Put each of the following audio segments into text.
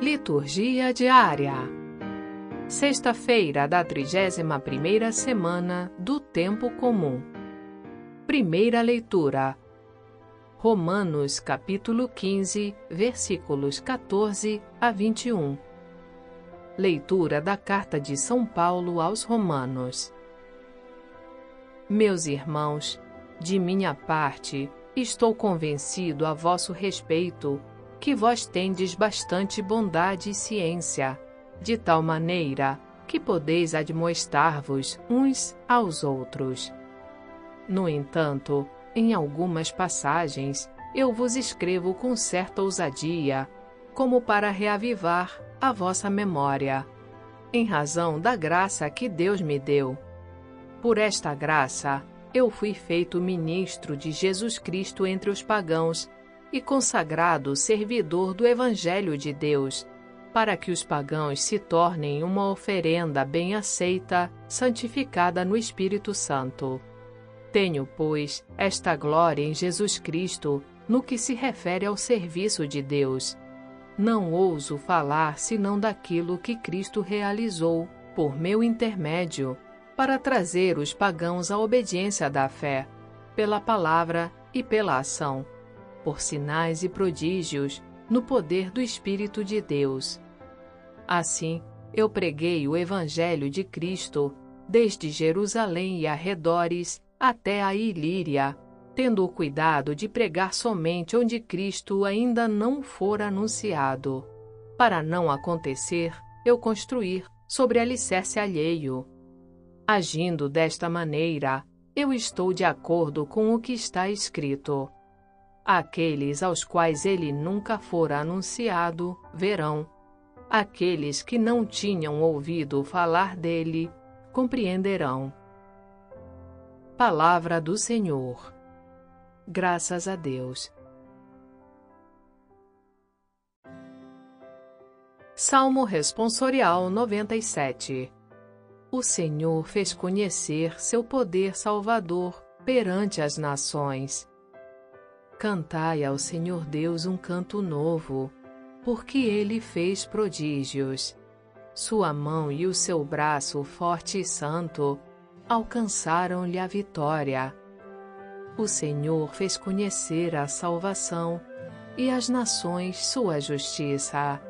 Liturgia diária. Sexta-feira da 31ª semana do tempo comum. Primeira leitura. Romanos capítulo 15, versículos 14 a 21. Leitura da carta de São Paulo aos Romanos. Meus irmãos, de minha parte, estou convencido a vosso respeito que vós tendes bastante bondade e ciência, de tal maneira que podeis admoestar-vos uns aos outros. No entanto, em algumas passagens, eu vos escrevo com certa ousadia, como para reavivar a vossa memória, em razão da graça que Deus me deu. Por esta graça, eu fui feito ministro de Jesus Cristo entre os pagãos e consagrado servidor do Evangelho de Deus, para que os pagãos se tornem uma oferenda bem aceita, santificada no Espírito Santo. Tenho, pois, esta glória em Jesus Cristo no que se refere ao serviço de Deus. Não ouso falar senão daquilo que Cristo realizou, por meu intermédio, para trazer os pagãos à obediência da fé, pela palavra e pela ação por sinais e prodígios no poder do Espírito de Deus. Assim, eu preguei o Evangelho de Cristo desde Jerusalém e arredores até a Ilíria, tendo o cuidado de pregar somente onde Cristo ainda não for anunciado, para não acontecer eu construir sobre alicerce alheio. Agindo desta maneira, eu estou de acordo com o que está escrito. Aqueles aos quais ele nunca fora anunciado verão. Aqueles que não tinham ouvido falar dele compreenderão. Palavra do Senhor. Graças a Deus. Salmo Responsorial 97 O Senhor fez conhecer seu poder salvador perante as nações. Cantai ao Senhor Deus um canto novo, porque ele fez prodígios. Sua mão e o seu braço forte e santo alcançaram-lhe a vitória. O Senhor fez conhecer a salvação e as nações sua justiça.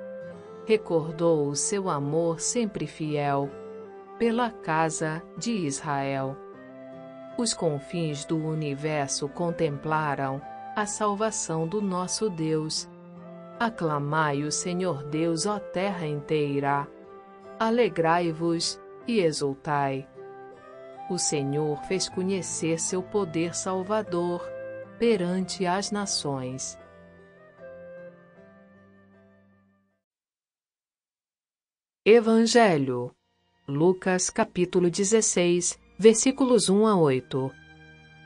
Recordou o seu amor sempre fiel pela casa de Israel. Os confins do universo contemplaram a salvação do nosso Deus. Aclamai o Senhor Deus, ó terra inteira. Alegrai-vos e exultai. O Senhor fez conhecer seu poder salvador perante as nações. Evangelho Lucas capítulo 16, versículos 1 a 8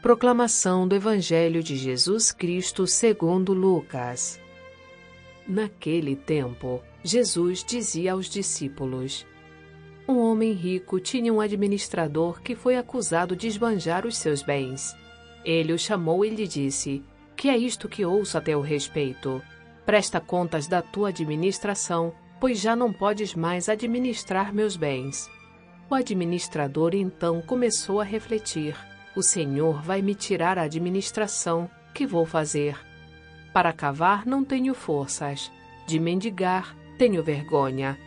Proclamação do Evangelho de Jesus Cristo segundo Lucas. Naquele tempo, Jesus dizia aos discípulos: Um homem rico tinha um administrador que foi acusado de esbanjar os seus bens. Ele o chamou e lhe disse: Que é isto que ouço a teu respeito? Presta contas da tua administração, pois já não podes mais administrar meus bens. O administrador então começou a refletir o Senhor vai me tirar a administração, que vou fazer? Para cavar não tenho forças, de mendigar tenho vergonha.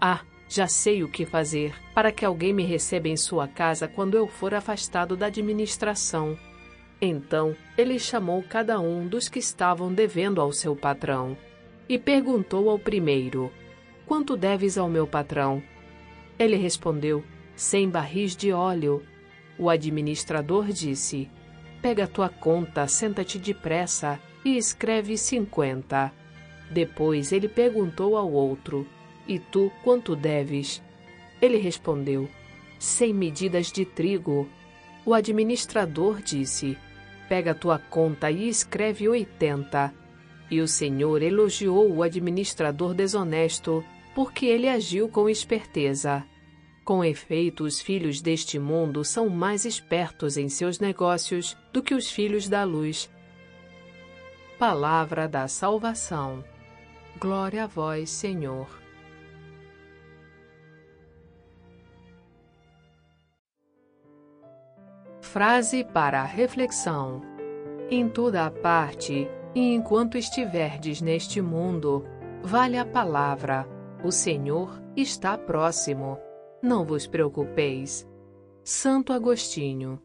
Ah, já sei o que fazer para que alguém me receba em sua casa quando eu for afastado da administração. Então ele chamou cada um dos que estavam devendo ao seu patrão e perguntou ao primeiro: Quanto deves ao meu patrão? Ele respondeu: Cem barris de óleo. O administrador disse: Pega tua conta, senta-te depressa e escreve cinquenta. Depois ele perguntou ao outro: E tu quanto deves? Ele respondeu: Cem medidas de trigo. O administrador disse: Pega tua conta e escreve oitenta. E o Senhor elogiou o administrador desonesto, porque ele agiu com esperteza. Com efeito, os filhos deste mundo são mais espertos em seus negócios do que os filhos da luz. Palavra da Salvação. Glória a vós, Senhor. Frase para a reflexão: Em toda a parte, e enquanto estiverdes neste mundo, vale a palavra: o Senhor está próximo. Não vos preocupeis. Santo Agostinho